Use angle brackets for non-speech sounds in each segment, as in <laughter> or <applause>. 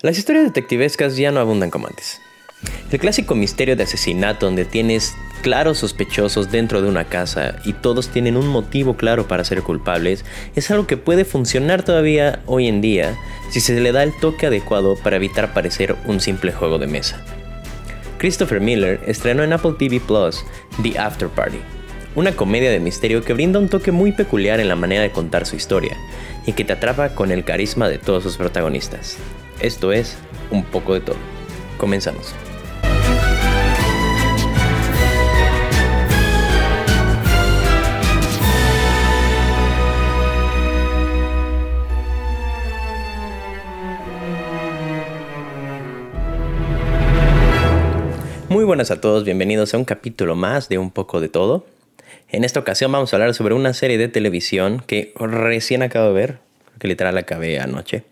Las historias detectivescas ya no abundan como antes. El clásico misterio de asesinato donde tienes claros sospechosos dentro de una casa y todos tienen un motivo claro para ser culpables es algo que puede funcionar todavía hoy en día si se le da el toque adecuado para evitar parecer un simple juego de mesa. Christopher Miller estrenó en Apple TV Plus The After Party, una comedia de misterio que brinda un toque muy peculiar en la manera de contar su historia y que te atrapa con el carisma de todos sus protagonistas. Esto es un poco de todo. Comenzamos. Muy buenas a todos, bienvenidos a un capítulo más de Un poco de todo. En esta ocasión vamos a hablar sobre una serie de televisión que recién acabo de ver, que literal acabé anoche.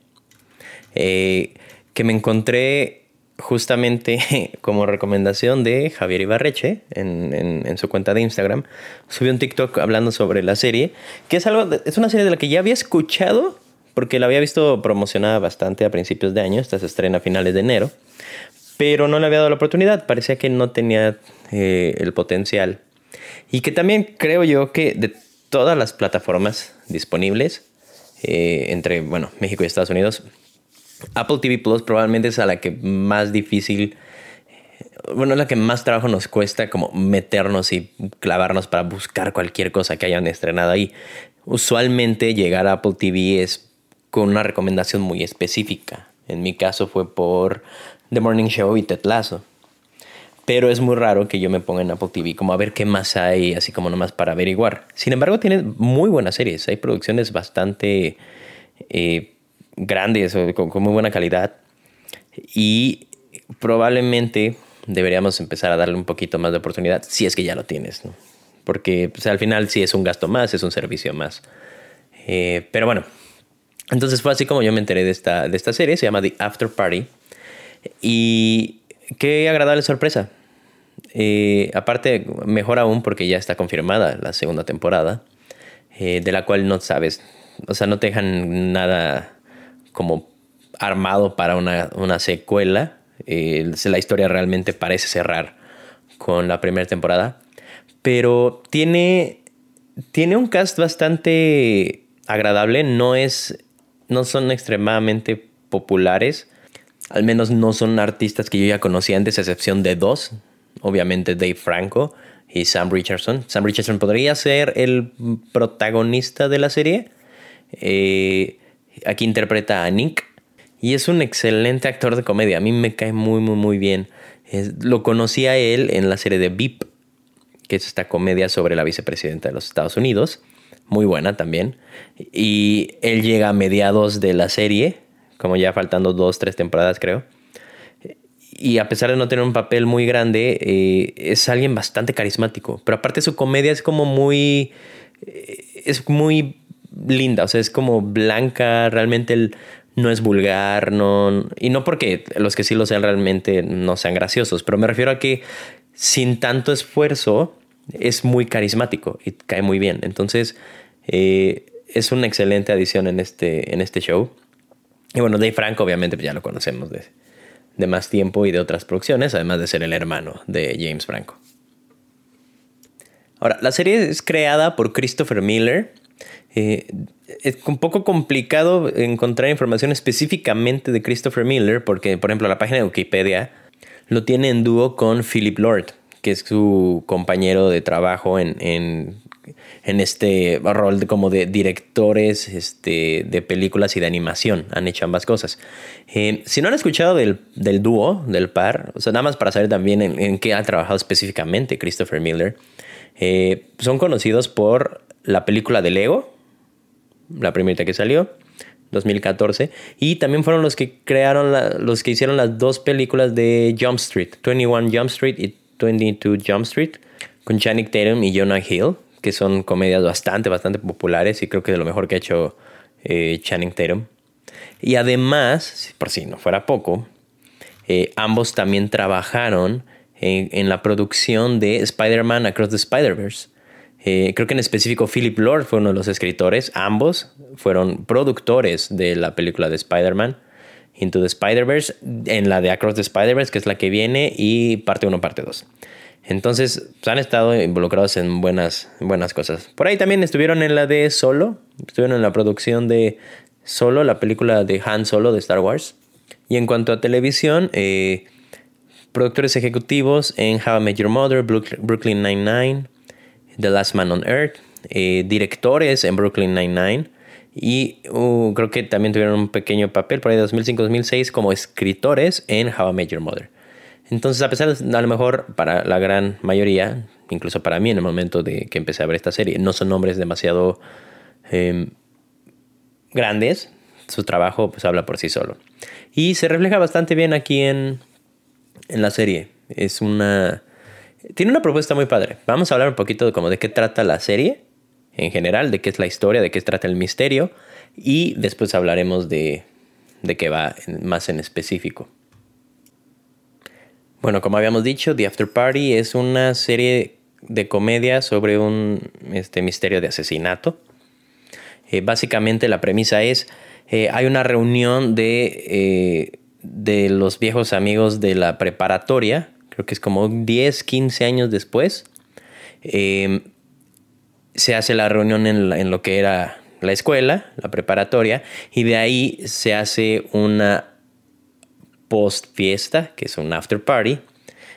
Eh, que me encontré justamente <laughs> como recomendación de Javier Ibarreche en, su cuenta de Instagram. Subió un TikTok hablando sobre la serie, que es, algo es una serie de la que ya había escuchado, porque la había visto promocionada bastante a principios de año, esta se estrena a finales de enero, pero no le había dado la oportunidad, parecía que no tenía eh, el potencial. Y que también creo yo que de todas las plataformas disponibles, eh, entre bueno, México y Estados Unidos, Apple TV Plus probablemente es a la que más difícil, bueno, es la que más trabajo nos cuesta como meternos y clavarnos para buscar cualquier cosa que hayan estrenado ahí. Usualmente llegar a Apple TV es con una recomendación muy específica. En mi caso fue por The Morning Show y Ted Lasso. Pero es muy raro que yo me ponga en Apple TV como a ver qué más hay, así como nomás para averiguar. Sin embargo, tiene muy buenas series. Hay producciones bastante eh, grandes o con, muy buena calidad. Y probablemente deberíamos empezar a darle un poquito más de oportunidad si es que ya lo tienes. Porque pues, al final sí es un gasto más, es un servicio más. Eh, pero bueno, entonces fue así como yo me enteré de esta, de esta serie. Se llama The After Party. Y qué agradable sorpresa. Eh, aparte, mejor aún porque ya está confirmada la segunda temporada, eh, de la cual no sabes, o sea, no te dejan nada como armado para una, una secuela. La historia realmente parece cerrar con la primera temporada. Pero tiene, tiene un cast bastante agradable. No, es, no son extremadamente populares. Al menos no son artistas que yo ya conocía antes, a excepción de dos. Obviamente Dave Franco y Sam Richardson. Sam Richardson podría ser el protagonista de la serie. Eh, Aquí interpreta a Nick y es un excelente actor de comedia. A mí me cae muy, muy, muy bien. lo conocí a él en la serie de Beep, que es esta comedia sobre la vicepresidenta de los Estados Unidos. Muy buena también. Y él llega a mediados de la serie, como ya faltando dos, tres temporadas creo. Y a pesar de no tener un papel muy grande, eh, es alguien bastante carismático. Pero aparte su comedia es como muy... Eh, es muy linda, o sea, es como blanca, realmente no es vulgar, y no porque los que sí lo sean realmente no sean graciosos, pero me refiero a que sin tanto esfuerzo es muy carismático y cae muy bien. Entonces, eh, es una excelente adición en este, en este show. Y bueno, Dave Franco obviamente ya lo conocemos de más tiempo y de otras producciones, además de ser el hermano de James Franco. Ahora, la serie es creada por Christopher Miller, eh, es un poco complicado encontrar información específicamente de Christopher Miller porque, por ejemplo, la página de Wikipedia lo tiene en dúo con Philip Lord, que es su compañero de trabajo en, en, este rol como de directores este, de películas y de animación. Han hecho ambas cosas. Eh, si no han escuchado del, del, dúo, del par, o sea, nada más para saber también en, qué ha trabajado específicamente Christopher Miller, eh, son conocidos por la película de Lego, la primera que salió, 2014, y también fueron los que crearon, los que hicieron las dos películas de Jump Street, 21 Jump Street y 22 Jump Street, con Channing Tatum y Jonah Hill, que son comedias bastante, bastante populares y creo que de lo mejor que ha hecho eh, Channing Tatum. Y además, por si no fuera poco, eh, ambos también trabajaron en la producción de Spider-Man Across the Spider-Verse eh, creo que en específico Philip Lord fue uno de los escritores. Ambos fueron productores de la película de Spider-Man. Into the Spider-Verse, en la de Across the Spider-Verse, que es la que viene, y parte 1, parte 2. Entonces, han estado involucrados en buenas, buenas cosas. Por ahí también estuvieron en la de Solo, estuvieron en la producción de Solo, la película de Han Solo de Star Wars. Y en cuanto a televisión, eh, productores ejecutivos en How I Met Your Mother, Brooklyn Nine-Nine, The Last Man on Earth, eh, directores en Brooklyn Nine-Nine y uh, creo que también tuvieron un pequeño papel por ahí de 2005-2006 como escritores en How I Met Your Mother. Entonces, a pesar de a lo mejor para la gran mayoría, incluso para mí en el momento de que empecé a ver esta serie, no son nombres demasiado em, grandes, su trabajo pues habla por sí solo. Y se refleja bastante bien aquí en, en la serie. Es una... Tiene una propuesta muy padre. Vamos a hablar un poquito de como de qué trata la serie en general, de qué es la historia, de qué trata el misterio y después hablaremos de, de qué va más en específico. Bueno, como habíamos dicho, The After Party es una serie de comedia sobre un este, misterio de asesinato. Eh, básicamente la premisa es, eh, hay una reunión de, eh, de los viejos amigos de la preparatoria, creo que es como 10, 15 años después, se hace la reunión en, lo que era la escuela, la preparatoria, y de ahí se hace una post fiesta, que es un after party,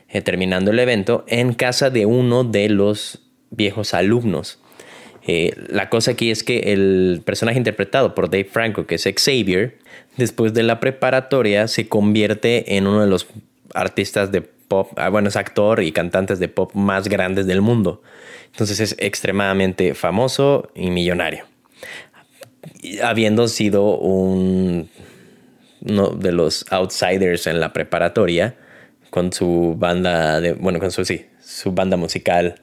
eh, terminando el evento, en casa de uno de los viejos alumnos. Eh, la cosa aquí es que el personaje interpretado por Dave Franco, que es Xavier, después de la preparatoria se convierte en uno de los artistas de pop, ah, bueno, es actor y cantantes de pop más grandes del mundo. Entonces es extremadamente famoso y millonario. Habiendo sido un, uno de los outsiders en la preparatoria, con su banda, de, bueno, con su, sí, su banda musical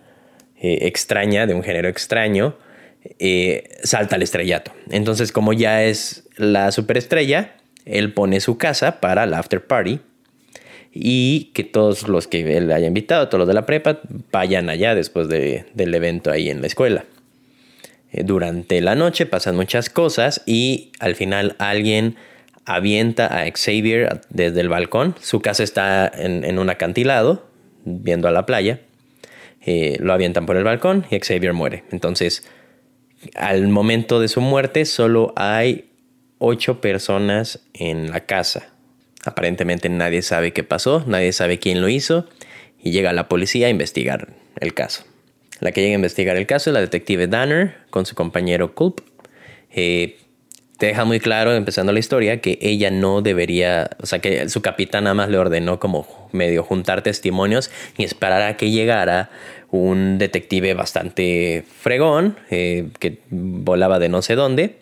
eh, extraña, de un género extraño, eh, salta al estrellato. Entonces, como ya es la superestrella, él pone su casa para la after party y que todos los que él haya invitado, todos los de la prepa, vayan allá después del evento ahí en la escuela. Eh, durante la noche pasan muchas cosas y al final alguien avienta a Xavier desde el balcón. Su casa está en, un acantilado, viendo a la playa. Eh, lo avientan por el balcón y Xavier muere. Entonces, al momento de su muerte, solo hay ocho personas en la casa Aparentemente nadie sabe qué pasó, nadie sabe quién lo hizo y llega la policía a investigar el caso. La que llega a investigar el caso es la detective Danner con su compañero Culp. Eh, te deja muy claro, empezando la historia, que ella no debería, o sea, que su capitán nada más le ordenó como medio juntar testimonios y esperar a que llegara un detective bastante fregón, eh, que volaba de no sé dónde,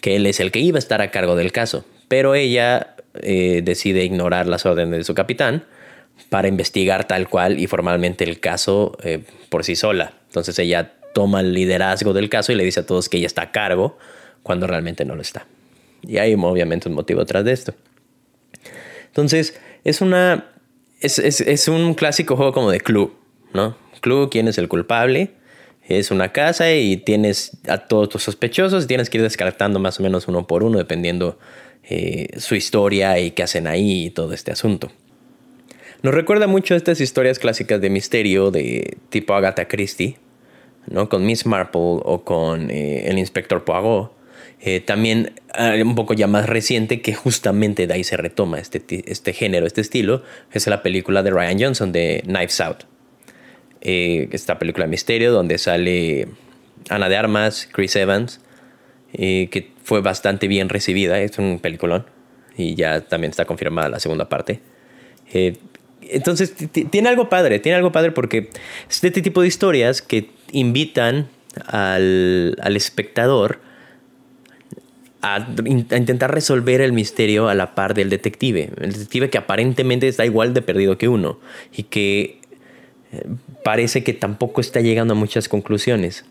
que él es el que iba a estar a cargo del caso. Pero ella eh, decide ignorar las órdenes de su capitán para investigar tal cual y formalmente el caso eh, por sí sola. Entonces ella toma el liderazgo del caso y le dice a todos que ella está a cargo cuando realmente no lo está. Y hay obviamente un motivo detrás de esto. Entonces es una... Es, es, es un clásico juego como de club, ¿no? Club, ¿quién es el culpable? Es una casa y tienes a todos tus sospechosos tienes que ir descartando más o menos uno por uno dependiendo eh, su historia y qué hacen ahí y todo este asunto. Nos recuerda mucho a estas historias clásicas de misterio de tipo Agatha Christie, ¿no? con Miss Marple o con eh, el inspector Poirot. Eh, también un poco ya más reciente que justamente de ahí se retoma este, este género, este estilo, es la película de Ryan Johnson de Knives Out. esta película de misterio donde sale Ana de Armas, Chris Evans, que fue bastante bien recibida, es un peliculón y ya también está confirmada la segunda parte. Eh, entonces, tiene algo padre, tiene algo padre porque es de este tipo de historias que invitan al, al espectador a, a, intentar resolver el misterio a la par del detective. El detective que aparentemente está igual de perdido que uno y que eh, parece que tampoco está llegando a muchas conclusiones.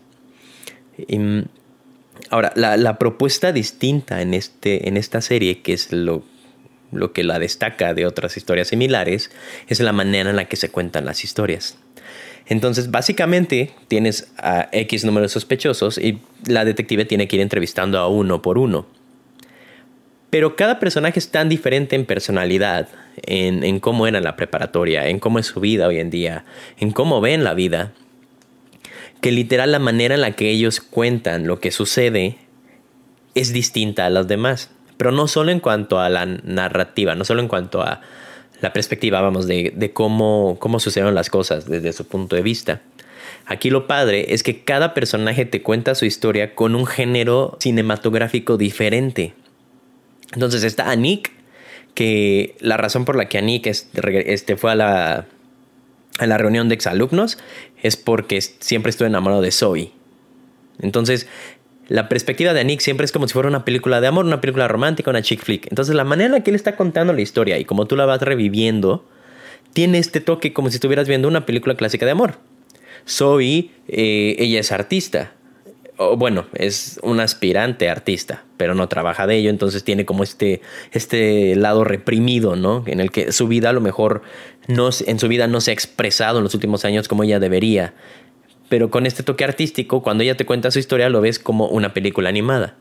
Y, Ahora, la, propuesta distinta en, este, en esta serie, que es lo, lo que la destaca de otras historias similares, es la manera en la que se cuentan las historias. Entonces, básicamente, tienes a X número de sospechosos y la detective tiene que ir entrevistando a uno por uno. Pero cada personaje es tan diferente en personalidad, en, en cómo era la preparatoria, en cómo es su vida hoy en día, en cómo ven la vida, que literal la manera en la que ellos cuentan lo que sucede es distinta a las demás. Pero no solo en cuanto a la narrativa, no solo en cuanto a la perspectiva, vamos, de, de cómo, cómo sucedieron las cosas desde su punto de vista. Aquí lo padre es que cada personaje te cuenta su historia con un género cinematográfico diferente. Entonces está Anik, que la razón por la que Anik este, fue a la, a la reunión de exalumnos es porque siempre estuvo enamorado de Zoe. Entonces, la perspectiva de Anik siempre es como si fuera una película de amor, una película romántica, una chick flick. Entonces, la manera en la que él está contando la historia y como tú la vas reviviendo, tiene este toque como si estuvieras viendo una película clásica de amor. Zoe, eh, ella es artista bueno, es un aspirante artista, pero no trabaja de ello, entonces tiene como este, este lado reprimido, ¿no? En el que su vida a lo mejor no, en su vida no se ha expresado en los últimos años como ella debería. Pero con este toque artístico, cuando ella te cuenta su historia, lo ves como una película animada.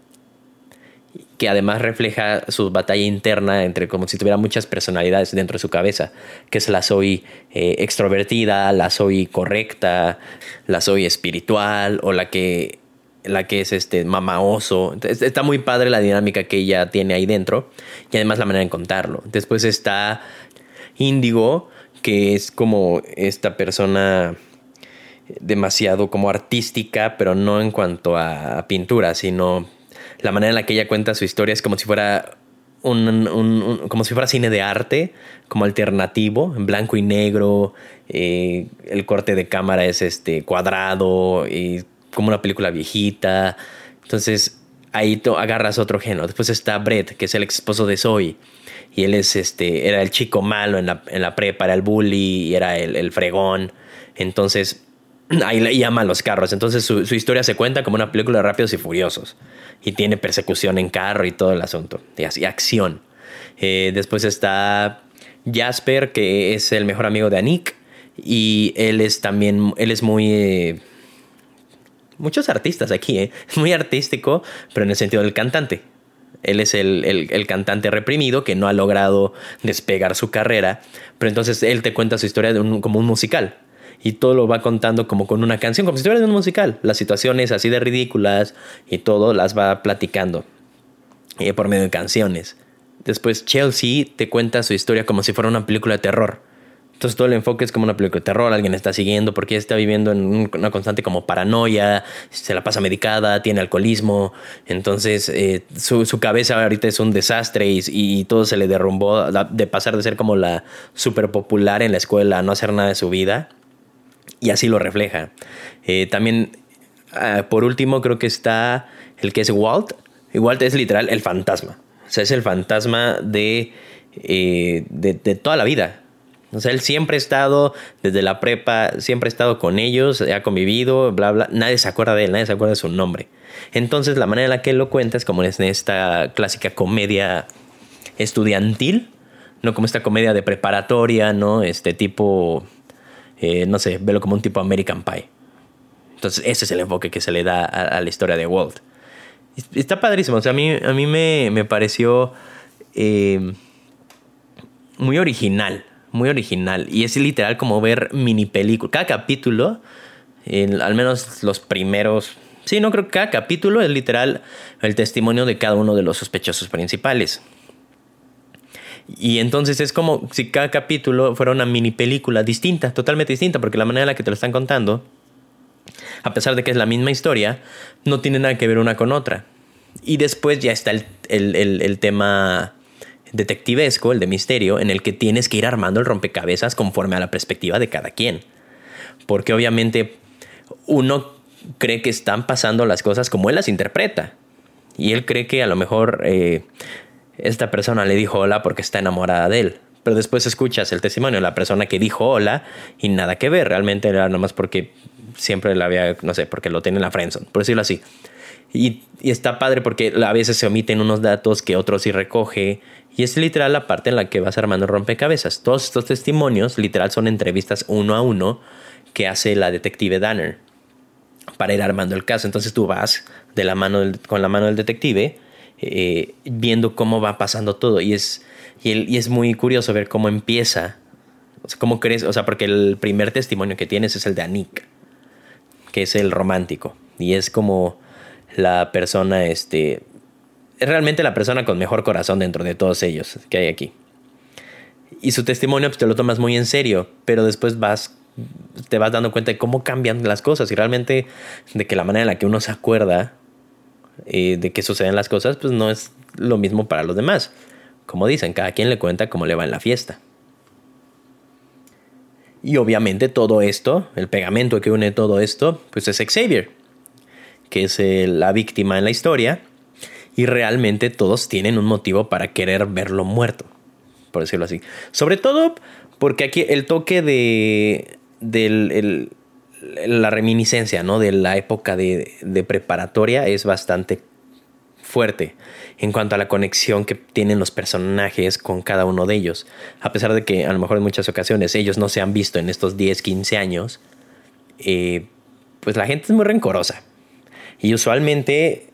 Que además refleja su batalla interna entre como si tuviera muchas personalidades dentro de su cabeza. Que es la soy eh, extrovertida, la soy correcta, la soy espiritual o la que la que es este mamaoso. Está muy padre la dinámica que ella tiene ahí dentro y además la manera de contarlo. Después está Índigo, que es como esta persona demasiado como artística, pero no en cuanto a pintura, sino la manera en la que ella cuenta su historia es como si fuera un, como si fuera cine de arte, como alternativo, en blanco y negro. Eh, el corte de cámara es este cuadrado y como una película viejita. Entonces ahí agarras otro género. Después está Brett, que es el ex esposo de Zoe. Y él es este, era el chico malo en la, en la prepa, era el bully y era el, el fregón. Entonces <clears throat> ahí le llama los carros. Entonces su, historia se cuenta como una película de Rápidos y Furiosos. Y tiene persecución en carro y todo el asunto. Y así, acción. Eh, después está Jasper, que es el mejor amigo de Anik. Y él es también, él es muy... Eh, muchos artistas aquí, ¿eh? <laughs> muy artístico, pero en el sentido del cantante. Él es el, cantante reprimido que no ha logrado despegar su carrera, pero entonces él te cuenta su historia como un musical. Y todo lo va contando como con una canción, como si estuviera en un musical. Las situaciones así de ridículas y todo las va platicando eh, por medio de canciones. Después Chelsea te cuenta su historia como si fuera una película de terror entonces todo el enfoque es como una película de terror, alguien está siguiendo porque está viviendo en una constante como paranoia, se la pasa medicada, tiene alcoholismo, entonces eh, su, su, cabeza ahorita es un desastre y, todo se le derrumbó de pasar de ser como la súper popular en la escuela a no hacer nada de su vida y así lo refleja. Eh, también, ah, por último, creo que está el que es Walt. Y Walt es literal el fantasma, o sea, es el fantasma de, eh, de toda la vida o sea, él siempre ha estado, desde la prepa, siempre ha estado con ellos, ha convivido, bla, bla. Nadie se acuerda de él, nadie se acuerda de su nombre. Entonces, la manera en la que él lo cuenta es como en esta clásica comedia estudiantil, no como esta comedia de preparatoria, ¿no? Este tipo, eh, no sé, velo como un tipo American Pie. Entonces, ese es el enfoque que se le da a, la historia de Walt. Está padrísimo, a mí, a mí me, pareció eh, muy original muy original. Y es literal como ver mini película. Cada capítulo, al menos los primeros. Sí, no creo que cada capítulo es literal el testimonio de cada uno de los sospechosos principales. Y entonces es como si cada capítulo fuera una mini película distinta, totalmente distinta, porque la manera en la que te lo están contando, a pesar de que es la misma historia, no tiene nada que ver una con otra. Y después ya está el, el, el tema detectivesco, el de misterio, en el que tienes que ir armando el rompecabezas conforme a la perspectiva de cada quien. Porque obviamente uno cree que están pasando las cosas como él las interpreta. Y él cree que a lo mejor eh, esta persona le dijo hola porque está enamorada de él. Pero después escuchas el testimonio de la persona que dijo hola y nada que ver. Realmente era nomás porque siempre la había, no sé, porque lo tiene en la friendzone, por decirlo así. Y, está padre porque a veces se omiten unos datos que otros sí recoge y es literal la parte en la que vas armando rompecabezas. Todos estos testimonios, literal, son entrevistas uno a uno que hace la detective Danner para ir armando el caso. Entonces tú vas de la mano con la mano del detective eh, viendo cómo va pasando todo. Y es, y, es muy curioso ver cómo empieza. O sea, cómo crees, o sea, porque el primer testimonio que tienes es el de Anik, que es el romántico. Y es como la persona, este, es realmente la persona con mejor corazón dentro de todos ellos que hay aquí. Y su testimonio pues, te lo tomas muy en serio, pero después vas, te vas dando cuenta de cómo cambian las cosas y realmente de que la manera en la que uno se acuerda eh, de que suceden las cosas, pues no es lo mismo para los demás. Como dicen, cada quien le cuenta cómo le va en la fiesta. Y obviamente todo esto, el pegamento que une todo esto, pues es Xavier, que es la víctima en la historia, y realmente todos tienen un motivo para querer verlo muerto, por decirlo así. Sobre todo porque aquí el toque de, la reminiscencia, ¿no? De la época de, de preparatoria es bastante fuerte en cuanto a la conexión que tienen los personajes con cada uno de ellos. A pesar de que a lo mejor en muchas ocasiones ellos no se han visto en estos 10, 15 años, eh, pues la gente es muy rencorosa. Y usualmente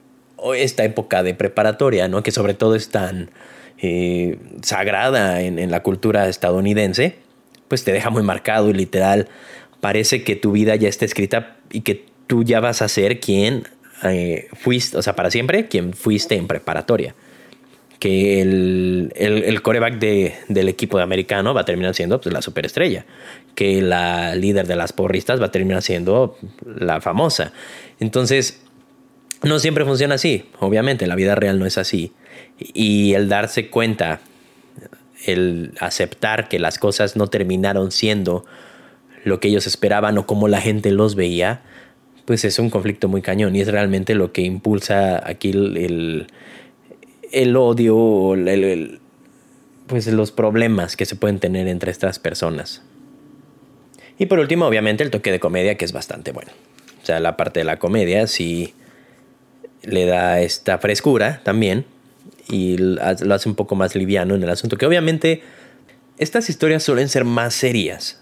esta época de preparatoria, ¿no? que sobre todo es tan eh, sagrada en, la cultura estadounidense, pues te deja muy marcado y literal parece que tu vida ya está escrita y que tú ya vas a ser quien eh, fuiste, o sea, para siempre, quien fuiste en preparatoria. Que el, el, coreback de, del equipo de americano va a terminar siendo pues, la superestrella. Que la líder de las porristas va a terminar siendo la famosa. Entonces, no siempre funciona así. Obviamente, la vida real no es así. Y el darse cuenta, el aceptar que las cosas no terminaron siendo lo que ellos esperaban o como la gente los veía, pues es un conflicto muy cañón y es realmente lo que impulsa aquí el, el, odio, el, pues los problemas que se pueden tener entre estas personas. Y por último, obviamente, el toque de comedia, que es bastante bueno. O sea, la parte de la comedia sí le da esta frescura también y lo hace un poco más liviano en el asunto, que obviamente estas historias suelen ser más serias.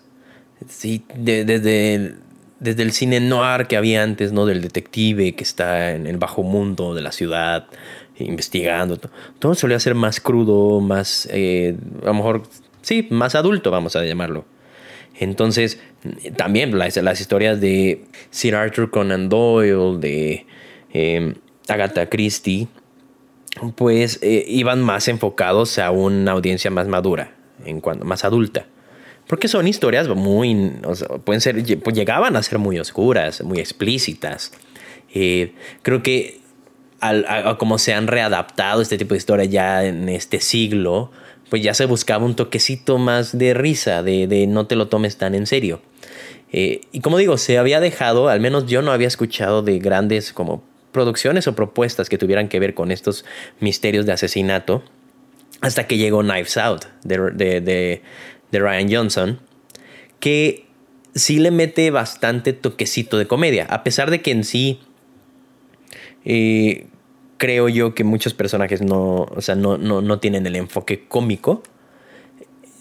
Sí, desde desde el cine noir que había antes, ¿no? Del detective que está en el bajo mundo de la ciudad investigando. Todo solía ser más crudo, más, eh, a lo mejor, sí, más adulto, vamos a llamarlo. Entonces, también las, las historias de Sir Arthur Conan Doyle, de em, Agatha Christie, pues eh, iban más enfocados a una audiencia más madura, en cuanto, más adulta. Porque son historias muy, pueden ser, pues llegaban a ser muy oscuras, muy explícitas. Eh, creo que al, como se han readaptado este tipo de historias ya en este siglo, pues ya se buscaba un toquecito más de risa, de, no te lo tomes tan en serio. Eh, y como digo, se había dejado, al menos yo no había escuchado de grandes como producciones o propuestas que tuvieran que ver con estos misterios de asesinato, hasta que llegó Knives Out de, de Ryan Johnson, que sí le mete bastante toquecito de comedia, a pesar de que en sí eh, creo yo que muchos personajes no, o sea, no, no, tienen el enfoque cómico,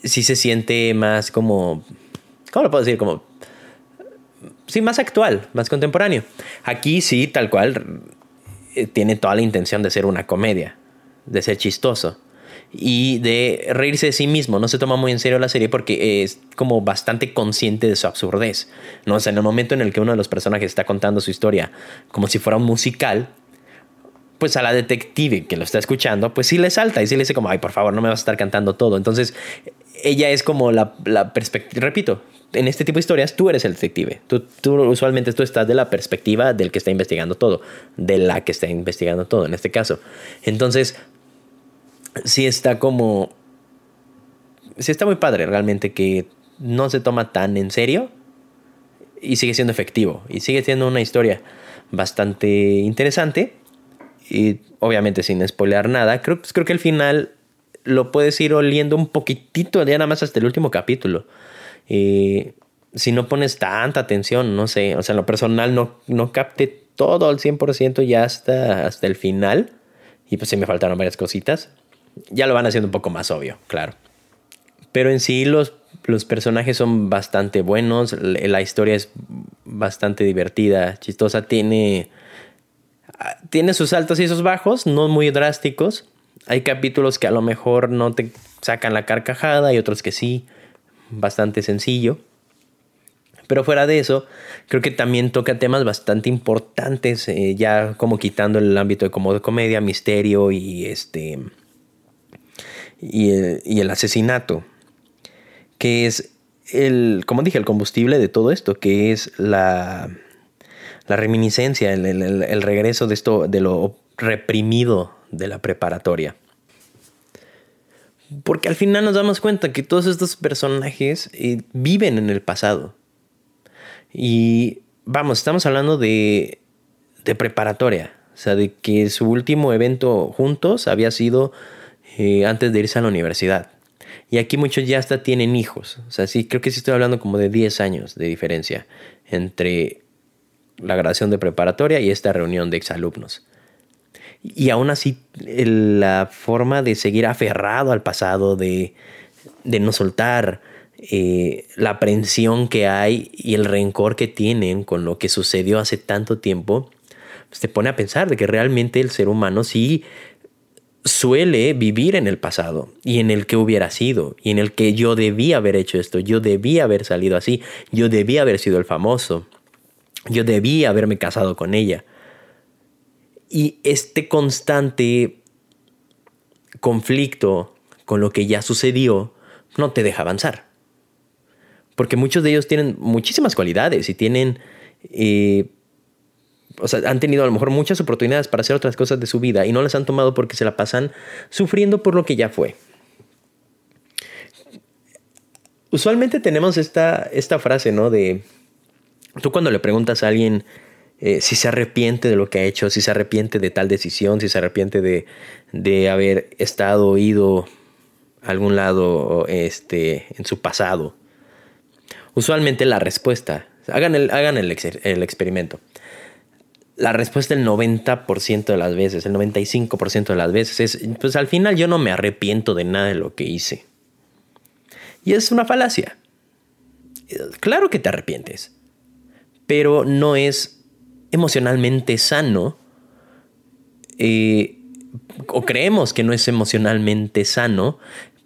sí se siente más como, ¿cómo lo puedo decir? Como, sí, más actual, más contemporáneo. Aquí sí, tal cual, eh, tiene toda la intención de ser una comedia, de ser chistoso y de reírse de sí mismo. No se toma muy en serio la serie porque es como bastante consciente de su absurdez. ¿no? O sea, en el momento en el que uno de los personajes está contando su historia como si fuera un musical, pues a la detective que lo está escuchando, pues sí le salta y sí le dice como, ay, por favor, no me vas a estar cantando todo. Entonces, ella es como la, la perspectiva, repito, en este tipo de historias tú eres el detective. Tú, tú, usualmente tú estás de la perspectiva del que está investigando todo, de la que está investigando todo, en este caso. Entonces, sí está como... Sí está muy padre realmente que no se toma tan en serio y sigue siendo efectivo y sigue siendo una historia bastante interesante y obviamente sin spoilear nada, creo, creo que el final lo puedes ir oliendo un poquitito ya nada más hasta el último capítulo. Y si no pones tanta atención, no sé, o sea, en lo personal no, no capte todo al 100% ya hasta, hasta el final. Y pues sí me faltaron varias cositas ya lo van haciendo un poco más obvio, claro. Pero en sí los, los personajes son bastante buenos, la historia es bastante divertida, chistosa, tiene tiene sus altos y sus bajos, no muy drásticos. Hay capítulos que a lo mejor no te sacan la carcajada y otros que sí, bastante sencillo. Pero fuera de eso, creo que también toca temas bastante importantes, eh, ya como quitando el ámbito de como comedia, misterio y este y el, asesinato, que es el, como dije, el combustible de todo esto, que es la, la reminiscencia, el, el, regreso de esto, de lo reprimido de la preparatoria. Porque al final nos damos cuenta que todos estos personajes eh, viven en el pasado. Y vamos, estamos hablando de, de preparatoria. O sea, de que su último evento juntos había sido eh, antes de irse a la universidad. Y aquí muchos ya hasta tienen hijos. O sea, sí, creo que sí estoy hablando como de 10 años de diferencia entre la graduación de preparatoria y esta reunión de exalumnos. Y aún así, la forma de seguir aferrado al pasado, de, de no soltar, eh, la aprensión que hay y el rencor que tienen con lo que sucedió hace tanto tiempo, pues te pone a pensar de que realmente el ser humano sí suele vivir en el pasado y en el que hubiera sido y en el que yo debía haber hecho esto, yo debía haber salido así, yo debía haber sido el famoso, yo debía haberme casado con ella. Y este constante conflicto con lo que ya sucedió no te deja avanzar. Porque muchos de ellos tienen muchísimas cualidades y tienen eh, o sea, han tenido a lo mejor muchas oportunidades para hacer otras cosas de su vida y no las han tomado porque se la pasan sufriendo por lo que ya fue. Usualmente tenemos esta, esta frase, ¿no? De, tú cuando le preguntas a alguien eh, si se arrepiente de lo que ha hecho, si se arrepiente de tal decisión, si se arrepiente de, de haber estado, ido a algún lado este, en su pasado, usualmente la respuesta, hagan el, hagan el, el experimento la respuesta el 90% de las veces, el 95% de las veces es, pues al final yo no me arrepiento de nada de lo que hice. Y es una falacia. Claro que te arrepientes, pero no es emocionalmente sano, eh, o creemos que no es emocionalmente sano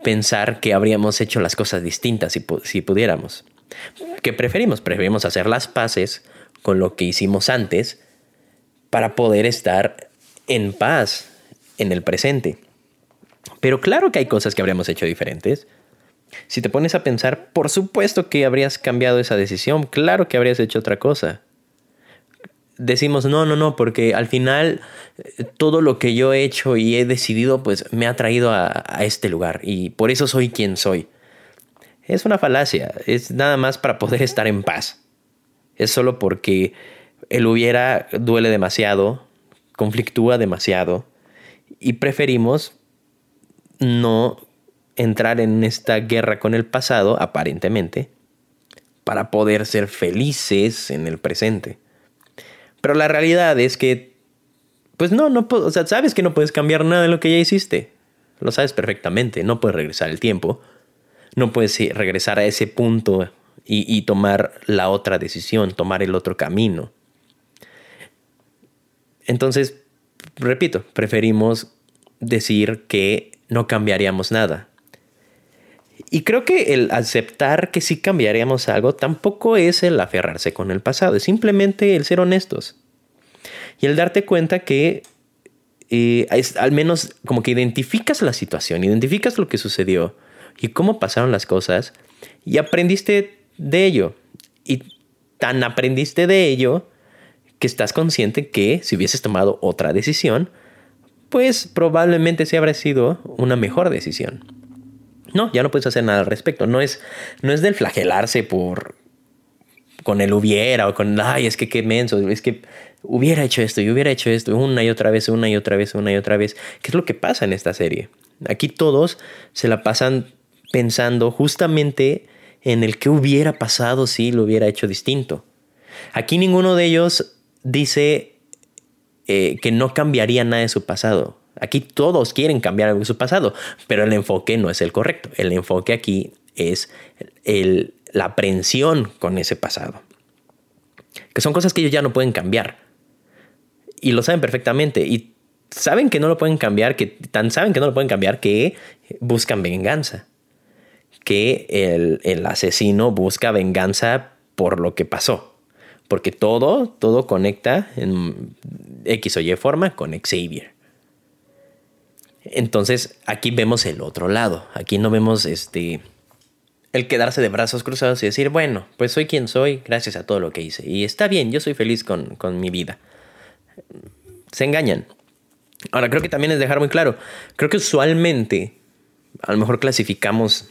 pensar que habríamos hecho las cosas distintas si, si pudiéramos. ¿Qué preferimos? Preferimos hacer las paces con lo que hicimos antes para poder estar en paz en el presente. Pero claro que hay cosas que habríamos hecho diferentes. Si te pones a pensar, por supuesto que habrías cambiado esa decisión, claro que habrías hecho otra cosa. Decimos, no, no, no, porque al final eh, todo lo que yo he hecho y he decidido, pues me ha traído a, a este lugar y por eso soy quien soy. Es una falacia, es nada más para poder <laughs> estar en paz. Es solo porque el hubiera duele demasiado, conflictúa demasiado y preferimos no entrar en esta guerra con el pasado, aparentemente, para poder ser felices en el presente. Pero la realidad es que, pues no, no o sea, sabes que no puedes cambiar nada de lo que ya hiciste. Lo sabes perfectamente, no puedes regresar el tiempo, no puedes regresar a ese punto y tomar la otra decisión, tomar el otro camino. Entonces, repito, preferimos decir que no cambiaríamos nada. Y creo que el aceptar que sí cambiaríamos algo tampoco es el aferrarse con el pasado, es simplemente el ser honestos. Y el darte cuenta que eh, al menos como que identificas la situación, identificas lo que sucedió y cómo pasaron las cosas y aprendiste de ello. Y tan aprendiste de ello que estás consciente que si hubieses tomado otra decisión, pues probablemente se habría sido una mejor decisión. No, ya no puedes hacer nada al respecto. No es, no es del flagelarse por con el hubiera o con, ay, es que qué menso, es que hubiera hecho esto y hubiera hecho esto una y otra vez, una y otra vez, una y otra vez. ¿Qué es lo que pasa en esta serie? Aquí todos se la pasan pensando justamente en el que hubiera pasado si lo hubiera hecho distinto. Aquí ninguno de ellos dice eh, que no cambiaría nada de su pasado. Aquí todos quieren cambiar algo de su pasado, pero el enfoque no es el correcto. El enfoque aquí es la aprensión con ese pasado. Que son cosas que ellos ya no pueden cambiar. Y lo saben perfectamente. Y saben que no lo pueden cambiar, que tan saben que no lo pueden cambiar que buscan venganza. Que el, el asesino busca venganza por lo que pasó. Porque todo, todo conecta en X o Y forma con Xavier. Entonces aquí vemos el otro lado. Aquí no vemos este el quedarse de brazos cruzados y decir, bueno, pues soy quien soy gracias a todo lo que hice. Y está bien, yo soy feliz con, mi vida. Se engañan. Ahora, creo que también es dejar muy claro. Creo que usualmente a lo mejor clasificamos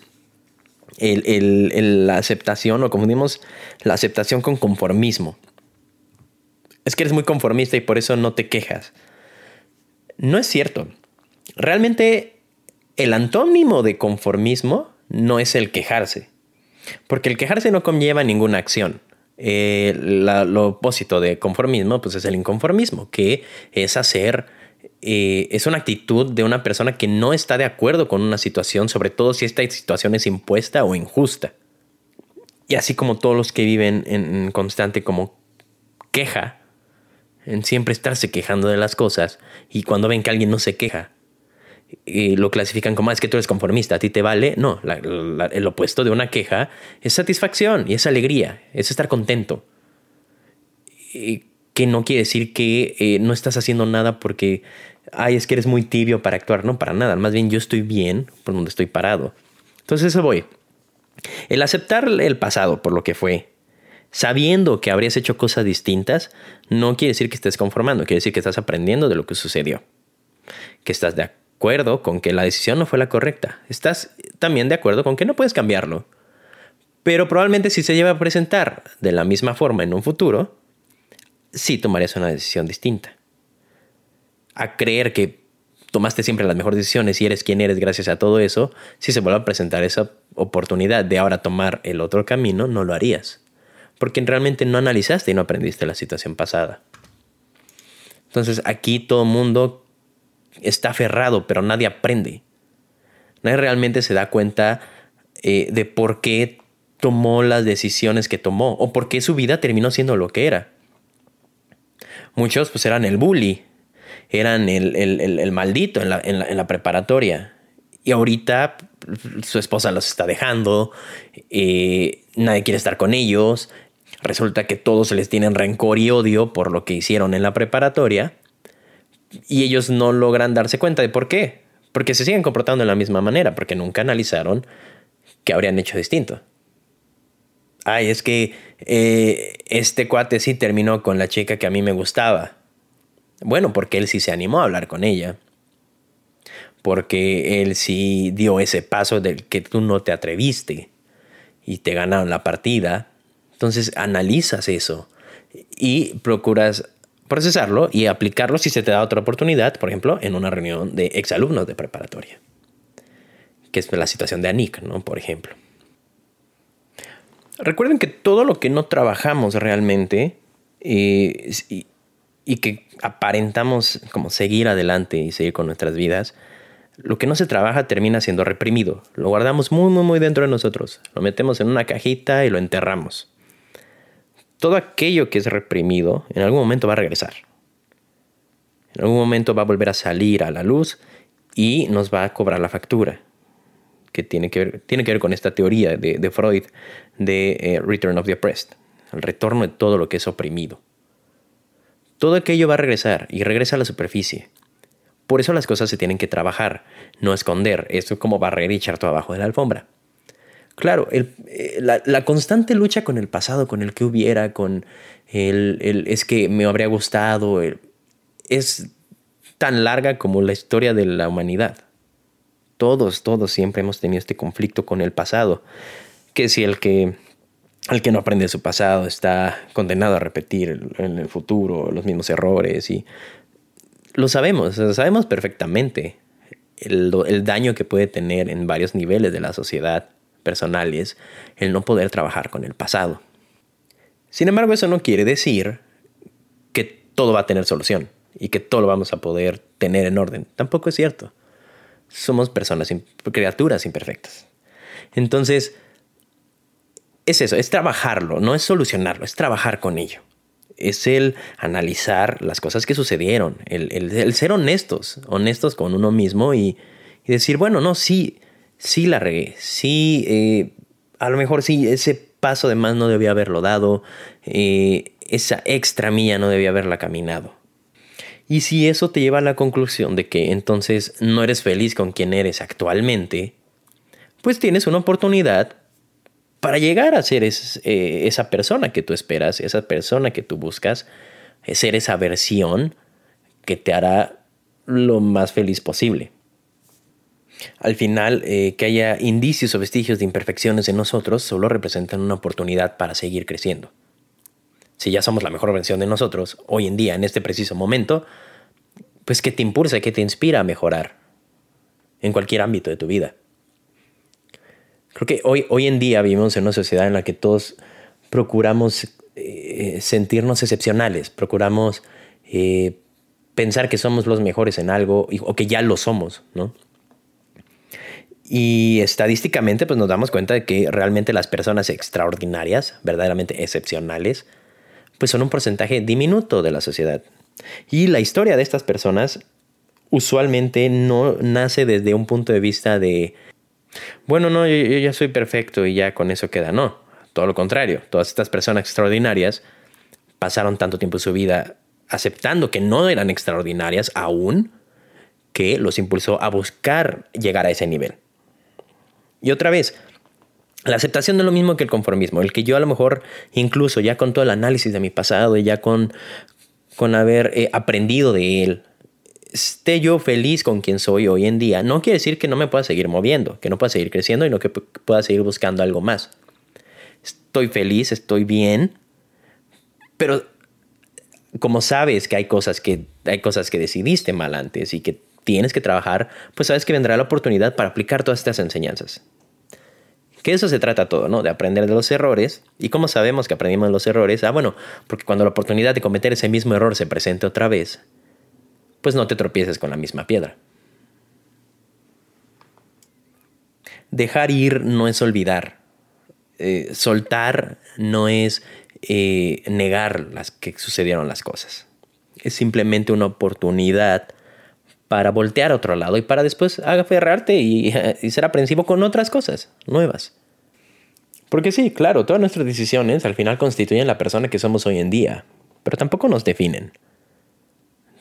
la aceptación o confundimos la aceptación con conformismo. Es que eres muy conformista y por eso no te quejas. No es cierto. Realmente el antónimo de conformismo no es el quejarse, porque el quejarse no conlleva ninguna acción. Eh, lo opósito de conformismo pues es el inconformismo, que es hacer, eh, es una actitud de una persona que no está de acuerdo con una situación, sobre todo si esta situación es impuesta o injusta. Y así como todos los que viven en constante como queja, en siempre estarse quejando de las cosas, y cuando ven que alguien no se queja, y lo clasifican como, ah, es que tú eres conformista, a ti te vale. No, el opuesto de una queja es satisfacción y es alegría, es estar contento. Y que no quiere decir que eh, no estás haciendo nada porque, ay, es que eres muy tibio para actuar. No, para nada. Más bien yo estoy bien por donde estoy parado. Entonces eso voy. El aceptar el pasado por lo que fue, sabiendo que habrías hecho cosas distintas, no quiere decir que estés conformando, quiere decir que estás aprendiendo de lo que sucedió. Que estás de acuerdo acuerdo con que la decisión no fue la correcta. Estás también de acuerdo con que no puedes cambiarlo. Pero probablemente si se lleva a presentar de la misma forma en un futuro, sí tomarías una decisión distinta. A creer que tomaste siempre las mejores decisiones y eres quien eres gracias a todo eso, si se vuelve a presentar esa oportunidad de ahora tomar el otro camino, no lo harías. Porque realmente no analizaste y no aprendiste la situación pasada. Entonces aquí todo mundo está aferrado, pero nadie aprende. Nadie realmente se da cuenta eh, de por qué tomó las decisiones que tomó o por qué su vida terminó siendo lo que era. Muchos pues eran el bully, eran el, maldito en la, preparatoria. Y ahorita su esposa los está dejando, eh, nadie quiere estar con ellos, resulta que todos les tienen rencor y odio por lo que hicieron en la preparatoria y ellos no logran darse cuenta de por qué. Porque se siguen comportando de la misma manera, porque nunca analizaron qué habrían hecho distinto. Ay, es que eh, este cuate sí terminó con la chica que a mí me gustaba. Bueno, porque él sí se animó a hablar con ella. Porque él sí dio ese paso del que tú no te atreviste y te ganaron la partida. Entonces analizas eso y procuras procesarlo y aplicarlo si se te da otra oportunidad, por ejemplo, en una reunión de exalumnos de preparatoria, que es la situación de Anik, ¿no? Por ejemplo. Recuerden que todo lo que no trabajamos realmente eh, y, y que aparentamos como seguir adelante y seguir con nuestras vidas, lo que no se trabaja termina siendo reprimido. Lo guardamos muy, muy, muy dentro de nosotros. Lo metemos en una cajita y lo enterramos todo aquello que es reprimido en algún momento va a regresar. En algún momento va a volver a salir a la luz y nos va a cobrar la factura, que tiene que ver, tiene que ver con esta teoría de, Freud de eh, Return of the Oppressed, el retorno de todo lo que es oprimido. Todo aquello va a regresar y regresa a la superficie. Por eso las cosas se tienen que trabajar, no esconder. Esto es como barrer y echar todo abajo de la alfombra. Claro, eh, la, constante lucha con el pasado, con el que hubiera, con el, es que me habría gustado, es tan larga como la historia de la humanidad. Todos, todos siempre hemos tenido este conflicto con el pasado. Que si el que, el que no aprende su pasado está condenado a repetir en el futuro los mismos errores y lo sabemos, sabemos perfectamente el, el daño que puede tener en varios niveles de la sociedad personales el no poder trabajar con el pasado. Sin embargo, eso no quiere decir que todo va a tener solución y que todo lo vamos a poder tener en orden. Tampoco es cierto. Somos personas, criaturas imperfectas. Entonces, es eso, es trabajarlo, no es solucionarlo, es trabajar con ello. es el analizar las cosas que sucedieron, el, ser honestos, honestos con uno mismo y, decir, bueno, no, sí, sí la regué, sí, eh, a lo mejor sí, ese paso de más no debía haberlo dado, eh, esa extra milla no debía haberla caminado. Y si eso te lleva a la conclusión de que entonces no eres feliz con quien eres actualmente, pues tienes una oportunidad para llegar a ser eh, esa persona que tú esperas, esa persona que tú buscas, ser esa versión que te hará lo más feliz posible. Al final, eh, que haya indicios o vestigios de imperfecciones en nosotros solo representan una oportunidad para seguir creciendo. Si ya somos la mejor versión de nosotros, hoy en día, en este preciso momento, pues que te impulsa, que te inspira a mejorar en cualquier ámbito de tu vida. Creo que hoy, hoy en día vivimos en una sociedad en la que todos procuramos eh, sentirnos excepcionales, procuramos eh, pensar que somos los mejores en algo o que ya lo somos, ¿no? Y estadísticamente pues nos damos cuenta de que realmente las personas extraordinarias, verdaderamente excepcionales, pues son un porcentaje diminuto de la sociedad. Y la historia de estas personas usualmente no nace desde un punto de vista de bueno, no, yo, ya soy perfecto y ya con eso queda. No, todo lo contrario. Todas estas personas extraordinarias pasaron tanto tiempo en su vida aceptando que no eran extraordinarias aún, que los impulsó a buscar llegar a ese nivel. Y otra vez, la aceptación no es lo mismo que el conformismo, el que yo a lo mejor incluso ya con todo el análisis de mi pasado y ya con, con haber eh, aprendido de él, esté yo feliz con quien soy hoy en día, no quiere decir que no me pueda seguir moviendo, que no pueda seguir creciendo y no que pueda seguir buscando algo más. Estoy feliz, estoy bien, pero como sabes que hay cosas que hay cosas que decidiste mal antes y que tienes que trabajar, pues sabes que vendrá la oportunidad para aplicar todas estas enseñanzas. Que eso se trata todo, ¿no? De aprender de los errores. ¿Y cómo sabemos que aprendimos de los errores? Ah, bueno, porque cuando la oportunidad de cometer ese mismo error se presente otra vez, pues no te tropieces con la misma piedra. Dejar ir no es olvidar. Eh, soltar no es eh, negar las que sucedieron las cosas. Es simplemente una oportunidad para voltear a otro lado y para después aferrarte y, <laughs> y ser aprensivo con otras cosas nuevas. Porque sí, claro, todas nuestras decisiones al final constituyen la persona que somos hoy en día, pero tampoco nos definen.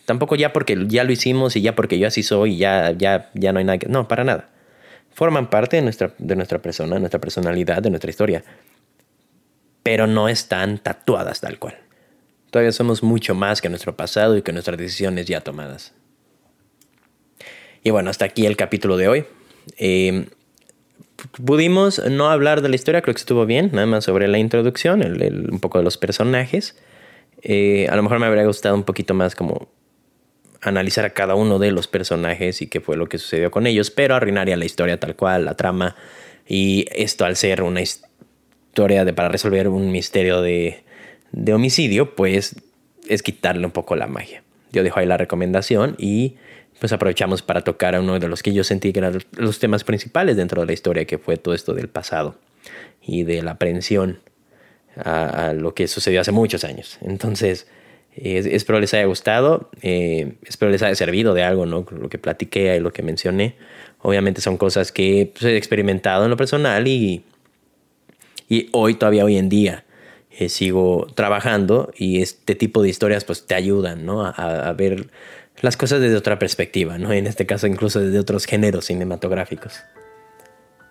Tampoco ya porque ya lo hicimos y ya porque yo así soy y ya, ya, ya no hay nada que... No, para nada. Forman parte de nuestra, de nuestra persona, de nuestra personalidad, de nuestra historia. Pero no están tatuadas tal cual. Todavía somos mucho más que nuestro pasado y que nuestras decisiones ya tomadas. Y bueno, hasta aquí el capítulo de hoy. Eh, pudimos no hablar de la historia, creo que estuvo bien, nada más sobre la introducción, un poco de los personajes. Eh, a lo mejor me habría gustado un poquito más como analizar a cada uno de los personajes y qué fue lo que sucedió con ellos, pero arruinaría la historia tal cual, la trama. Y esto al ser una historia de, para resolver un misterio de, de homicidio, pues es quitarle un poco la magia. Yo dejo ahí la recomendación y pues aprovechamos para tocar a uno de los que yo sentí que eran los temas principales dentro de la historia, que fue todo esto del pasado y de la aprehensión a, a lo que sucedió hace muchos años. Entonces, espero les haya gustado, eh, espero les haya servido de algo, ¿no? Lo que platiqué y lo que mencioné. Obviamente son cosas que pues, he experimentado en lo personal y, y hoy, todavía hoy en día, eh, sigo trabajando y este tipo de historias pues te ayudan, ¿no? A, a, ver las cosas desde otra perspectiva, ¿no? En este caso incluso desde otros géneros cinematográficos.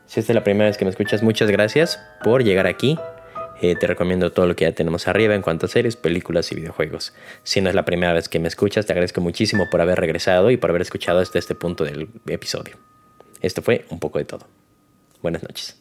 Si esta es la primera vez que me escuchas, muchas gracias por llegar aquí. Eh, te recomiendo todo lo que ya tenemos arriba en cuanto a series, películas y videojuegos. Si no es la primera vez que me escuchas, te agradezco muchísimo por haber regresado y por haber escuchado hasta este punto del episodio. Esto fue un poco de todo. Buenas noches.